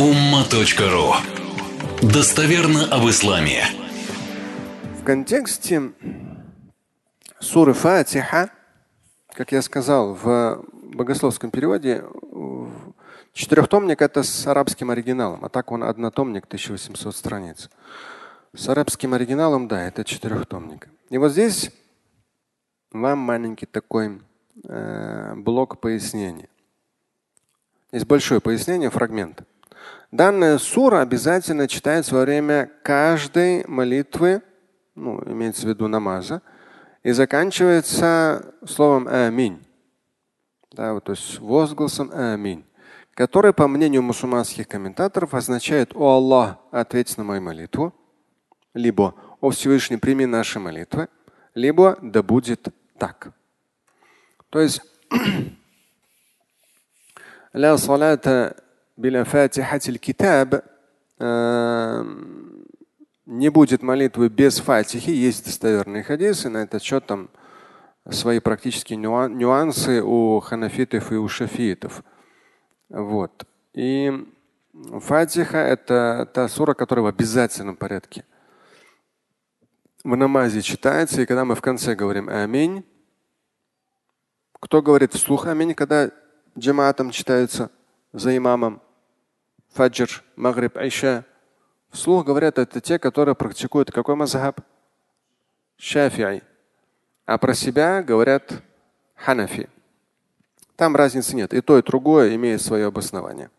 umma.ru Достоверно об исламе. В контексте суры Фатиха, как я сказал, в богословском переводе четырехтомник это с арабским оригиналом, а так он однотомник, 1800 страниц. С арабским оригиналом, да, это четырехтомник. И вот здесь вам маленький такой э, блок пояснения. Есть большое пояснение, фрагмент. Данная сура обязательно читается во время каждой молитвы, ну, имеется в виду намаза, и заканчивается словом аминь. Да, вот, то есть возгласом аминь, который, по мнению мусульманских комментаторов, означает «О Аллах, ответь на мою молитву», либо «О Всевышний, прими наши молитвы», либо «Да будет так». То есть «Ля салата بلا فاتحة الكتاب не будет молитвы без фатихи. Есть достоверные хадисы на этот счет там свои практические нюансы у ханафитов и у шафиитов. Вот. И фатиха – это та сура, которая в обязательном порядке в намазе читается. И когда мы в конце говорим «Аминь», кто говорит вслух «Аминь», когда джамаатом читается за имамом. Фаджр, Магриб, Айша. Вслух говорят, это те, которые практикуют какой мазхаб? Шафиай. А про себя говорят ханафи. Там разницы нет. И то, и другое имеет свое обоснование.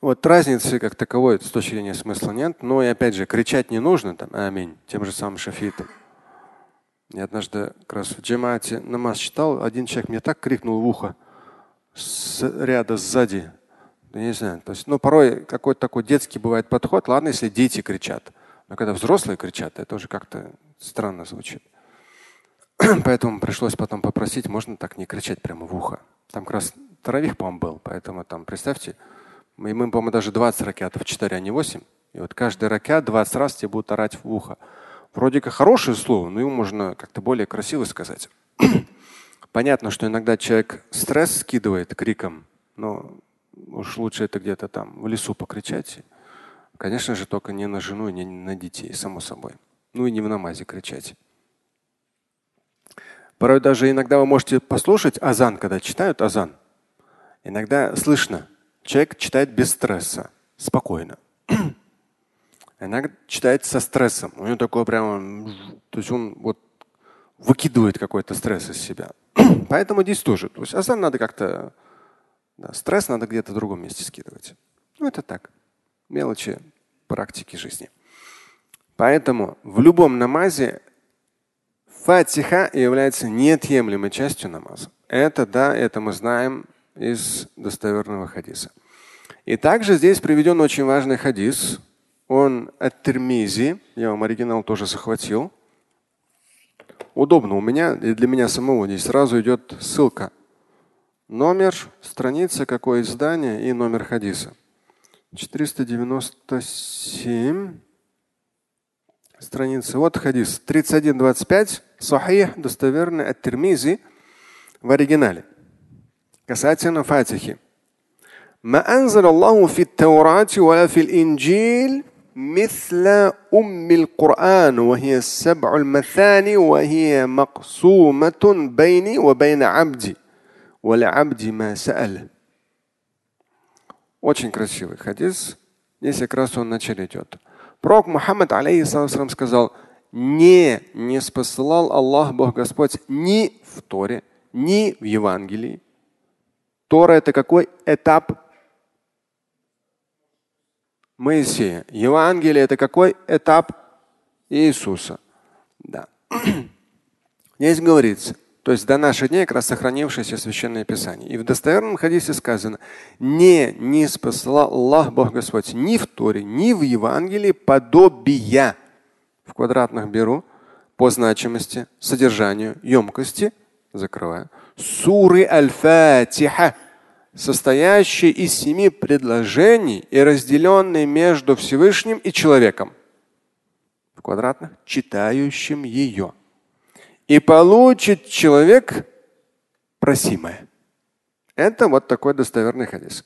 Вот разницы как таковой с точки зрения смысла нет. Но и опять же, кричать не нужно там аминь, тем же самым шафитам. Я однажды как раз в джемате намаз читал, один человек мне так крикнул в ухо с ряда сзади. Я не знаю. То есть, ну, порой какой-то такой детский бывает подход. Ладно, если дети кричат. Но когда взрослые кричат, это уже как-то странно звучит. Поэтому пришлось потом попросить, можно так не кричать прямо в ухо. Там как раз таравих, по-моему, был. Поэтому там, представьте, мы, мы по-моему, даже 20 ракетов 4, а не 8. И вот каждый ракет 20 раз тебе будут орать в ухо. Вроде как хорошее слово, но его можно как-то более красиво сказать. Понятно, что иногда человек стресс скидывает криком, но уж лучше это где-то там в лесу покричать. Конечно же, только не на жену и не на детей, само собой. Ну и не в намазе кричать. Порой даже иногда вы можете послушать азан, когда читают азан. Иногда слышно, человек читает без стресса, спокойно. Иногда читает со стрессом. У него такое прямо, то есть он вот выкидывает какой-то стресс из себя. Поэтому здесь тоже. То есть азан надо как-то, да, стресс надо где-то в другом месте скидывать. Ну это так, мелочи практики жизни. Поэтому в любом намазе фатиха является неотъемлемой частью намаза. Это да, это мы знаем из достоверного хадиса. И также здесь приведен очень важный хадис, он от Термизи. Я вам оригинал тоже захватил. Удобно у меня и для меня самого здесь сразу идет ссылка Номер, страница, какое издание и номер хадиса. 497 страница. Вот хадис 3125. Сахих, достоверный от Термизи в оригинале. Касательно Фатихи. ما أنزل الله في التوراة ولا في الإنجيل مثل أم القرآن وهي السبع المثاني وهي مقسومة بيني وبين عبدي ولعبدي ما سأل. очень красивый хадис. Здесь как раз он начале идет. Пророк Мухаммад, алейхиссалам, сказал, не, не спасал Аллах, Бог Господь, ни в Торе, ни в Евангелии. Тора это какой этап Моисея. Евангелие – это какой этап Иисуса? Да. Здесь говорится, то есть до наших дней как раз сохранившееся священное писание. И в достоверном хадисе сказано, не, не спасал Аллах Бог Господь ни в Торе, ни в Евангелии подобия. В квадратных беру по значимости, содержанию, емкости, закрываю. Суры Аль-Фатиха состоящий из семи предложений и разделенный между Всевышним и человеком. В квадратных, читающим ее. И получит человек просимое. Это вот такой достоверный хадис.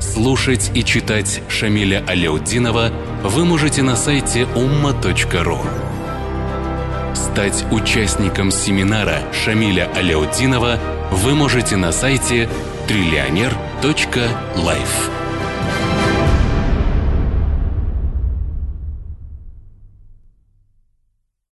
Слушать и читать Шамиля Аляутдинова вы можете на сайте umma.ru. Стать участником семинара Шамиля Аляутдинова вы можете на сайте триллионер.life.